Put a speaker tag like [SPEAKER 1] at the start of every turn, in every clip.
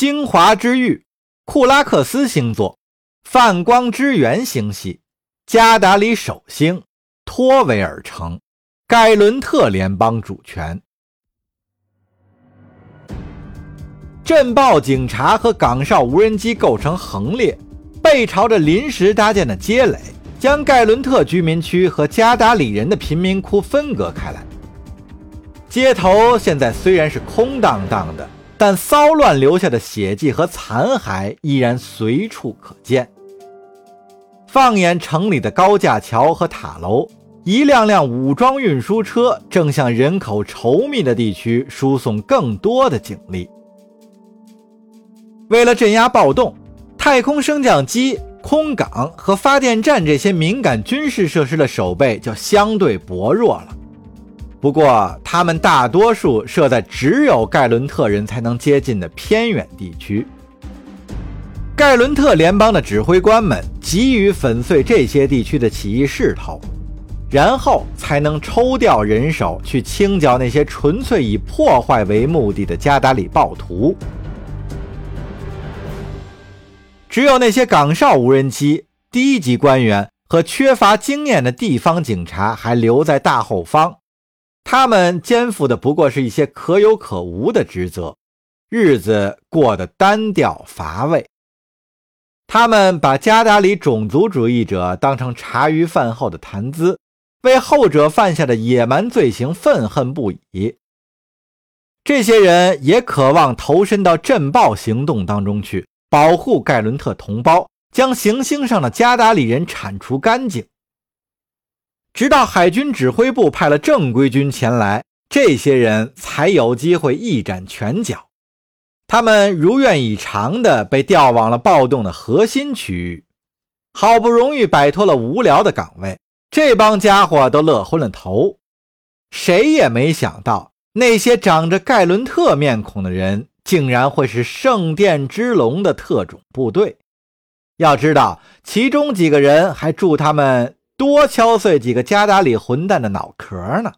[SPEAKER 1] 精华之域、库拉克斯星座、泛光之源星系、加达里首星、托维尔城、盖伦特联邦主权。震爆警察和岗哨无人机构成横列，背朝着临时搭建的街垒，将盖伦特居民区和加达里人的贫民窟分隔开来。街头现在虽然是空荡荡的，但骚乱留下的血迹和残骸依然随处可见。放眼城里的高架桥和塔楼，一辆辆武装运输车正向人口稠密的地区输送更多的警力。为了镇压暴动，太空升降机、空港和发电站这些敏感军事设施的守备就相对薄弱了。不过，他们大多数设在只有盖伦特人才能接近的偏远地区。盖伦特联邦的指挥官们急于粉碎这些地区的起义势头，然后才能抽调人手去清剿那些纯粹以破坏为目的的加达里暴徒。只有那些岗哨无人机、低级官员和缺乏经验的地方警察还留在大后方。他们肩负的不过是一些可有可无的职责，日子过得单调乏味。他们把加达里种族主义者当成茶余饭后的谈资，为后者犯下的野蛮罪行愤恨不已。这些人也渴望投身到震爆行动当中去，保护盖伦特同胞，将行星上的加达里人铲除干净。直到海军指挥部派了正规军前来，这些人才有机会一展拳脚。他们如愿以偿地被调往了暴动的核心区域，好不容易摆脱了无聊的岗位，这帮家伙都乐昏了头。谁也没想到，那些长着盖伦特面孔的人，竟然会是圣殿之龙的特种部队。要知道，其中几个人还助他们。多敲碎几个加达里混蛋的脑壳呢！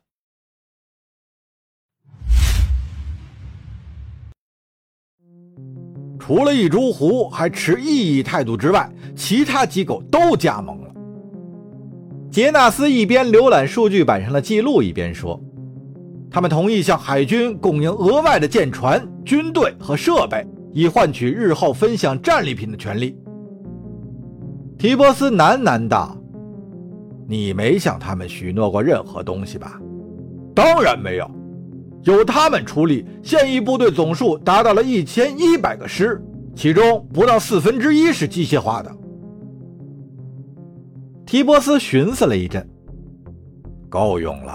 [SPEAKER 2] 除了一株湖还持异议态度之外，其他机构都加盟了。
[SPEAKER 1] 杰纳斯一边浏览数据板上的记录，一边说：“
[SPEAKER 2] 他们同意向海军供应额外的舰船、军队和设备，以换取日后分享战利品的权利。”
[SPEAKER 1] 提波斯喃喃道。
[SPEAKER 2] 你没向他们许诺过任何东西吧？当然没有，有他们出力，现役部队总数达到了一千一百个师，其中不到四分之一是机械化的。
[SPEAKER 1] 提波斯寻思了一阵，
[SPEAKER 2] 够用了。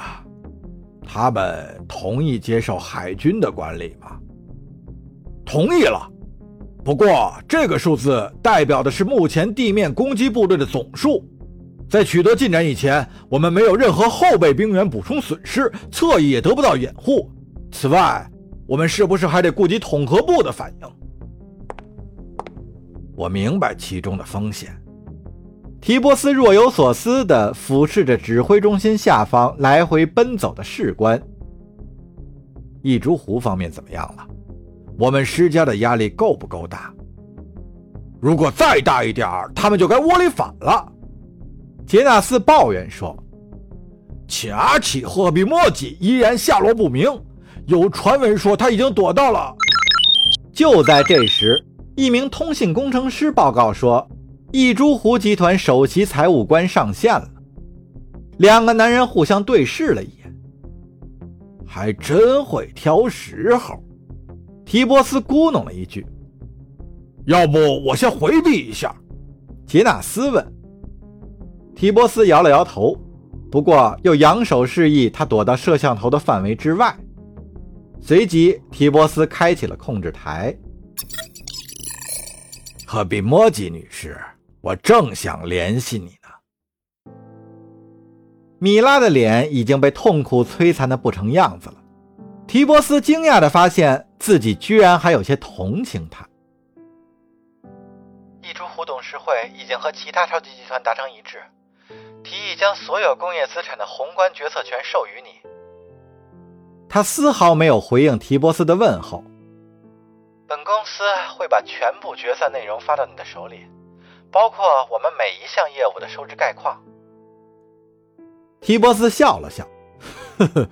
[SPEAKER 2] 他们同意接受海军的管理吗？同意了。不过这个数字代表的是目前地面攻击部队的总数。在取得进展以前，我们没有任何后备兵员补充损失，侧翼也得不到掩护。此外，我们是不是还得顾及统合部的反应？我明白其中的风险。
[SPEAKER 1] 提波斯若有所思地俯视着指挥中心下方来回奔走的士官。
[SPEAKER 2] 一株湖方面怎么样了？我们施加的压力够不够大？如果再大一点他们就该窝里反了。
[SPEAKER 1] 杰纳斯抱怨说：“
[SPEAKER 2] 切阿奇赫比莫吉依然下落不明，有传闻说他已经躲到了。”
[SPEAKER 1] 就在这时，一名通信工程师报告说，一株湖集团首席财务官上线了。两个男人互相对视了一眼，
[SPEAKER 2] 还真会挑时候。
[SPEAKER 1] 提波斯咕哝了一句：“
[SPEAKER 2] 要不我先回避一下？”
[SPEAKER 1] 杰纳斯问。提波斯摇了摇头，不过又扬手示意他躲到摄像头的范围之外。随即，提波斯开启了控制台。
[SPEAKER 2] 赫比莫吉女士，我正想联系你呢。
[SPEAKER 1] 米拉的脸已经被痛苦摧残的不成样子了。提波斯惊讶的发现自己居然还有些同情他。
[SPEAKER 3] 一株湖董事会已经和其他超级集团达成一致。提议将所有工业资产的宏观决策权授予你。
[SPEAKER 1] 他丝毫没有回应提波斯的问候。
[SPEAKER 3] 本公司会把全部决算内容发到你的手里，包括我们每一项业务的收支概况。
[SPEAKER 1] 提波斯笑了笑，
[SPEAKER 2] 呵呵，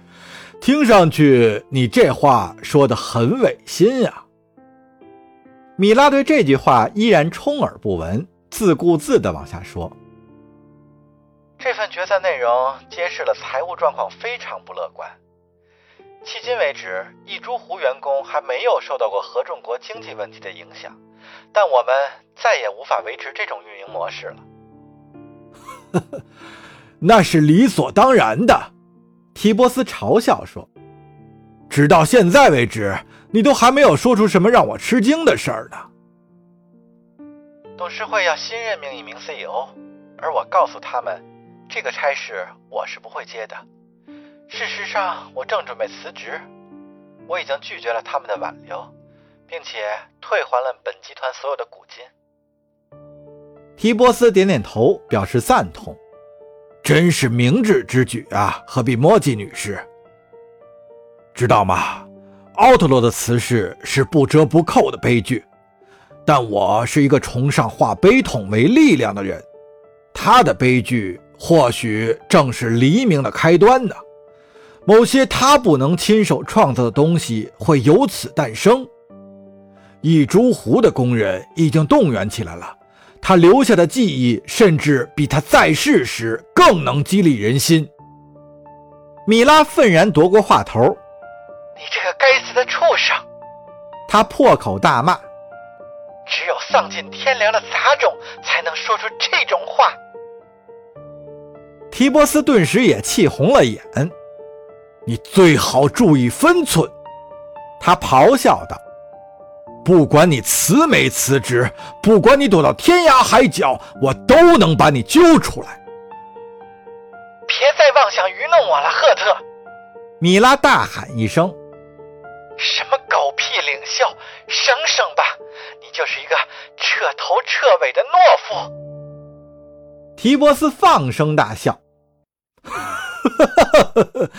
[SPEAKER 2] 听上去你这话说的很违心呀。
[SPEAKER 1] 米拉对这句话依然充耳不闻，自顾自地往下说：“
[SPEAKER 3] 这份决策内容揭示了财务状况非常不乐观。迄今为止，一株湖员工还没有受到过合众国经济问题的影响，但我们再也无法维持这种运营模式了。”
[SPEAKER 2] 那是理所当然的，
[SPEAKER 1] 提波斯嘲笑说：“
[SPEAKER 2] 直到现在为止。”你都还没有说出什么让我吃惊的事儿呢。
[SPEAKER 3] 董事会要新任命一名 CEO，而我告诉他们，这个差事我是不会接的。事实上，我正准备辞职。我已经拒绝了他们的挽留，并且退还了本集团所有的股金。
[SPEAKER 1] 提波斯点点头，表示赞同。
[SPEAKER 2] 真是明智之举啊，何必莫吉女士？知道吗？奥特洛的辞世是不折不扣的悲剧，但我是一个崇尚化悲痛为力量的人，他的悲剧或许正是黎明的开端呢。某些他不能亲手创造的东西会由此诞生。一株湖的工人已经动员起来了，他留下的记忆甚至比他在世时更能激励人心。
[SPEAKER 1] 米拉愤然夺过话头。
[SPEAKER 3] 你这个该死的畜生！
[SPEAKER 1] 他破口大骂。
[SPEAKER 3] 只有丧尽天良的杂种才能说出这。
[SPEAKER 1] 提波斯顿时也气红了眼。
[SPEAKER 2] 你最好注意分寸！
[SPEAKER 1] 他咆哮道：“
[SPEAKER 2] 不管你辞没辞职，不管你躲到天涯海角，我都能把你揪出来。
[SPEAKER 3] 别再妄想愚弄我了，赫特！”
[SPEAKER 1] 米拉大喊一声。
[SPEAKER 3] 什么狗屁领袖，省省吧！你就是一个彻头彻尾的懦夫。
[SPEAKER 1] 提波斯放声大笑，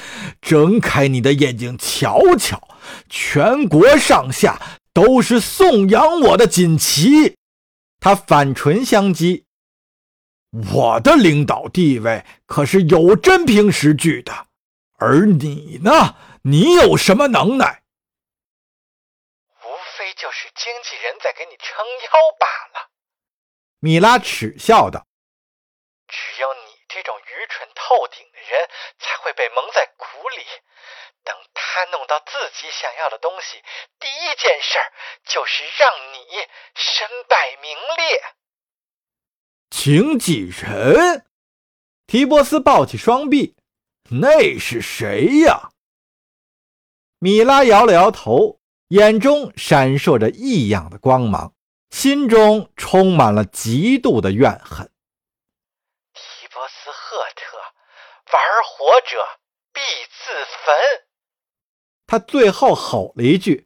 [SPEAKER 2] 睁开你的眼睛瞧瞧，全国上下都是颂扬我的锦旗。
[SPEAKER 1] 他反唇相讥：“
[SPEAKER 2] 我的领导地位可是有真凭实据的，而你呢？你有什么能耐？”
[SPEAKER 3] 无非就是经纪人在给你撑腰罢了，
[SPEAKER 1] 米拉耻笑道：“
[SPEAKER 3] 只有你这种愚蠢透顶的人才会被蒙在鼓里。等他弄到自己想要的东西，第一件事就是让你身败名裂。”
[SPEAKER 2] 经纪人，
[SPEAKER 1] 提波斯抱起双臂，
[SPEAKER 2] 那是谁呀？
[SPEAKER 1] 米拉摇了摇头。眼中闪烁着异样的光芒，心中充满了极度的怨恨。
[SPEAKER 3] 提波斯·赫特，玩火者必自焚！
[SPEAKER 1] 他最后吼了一句：“！”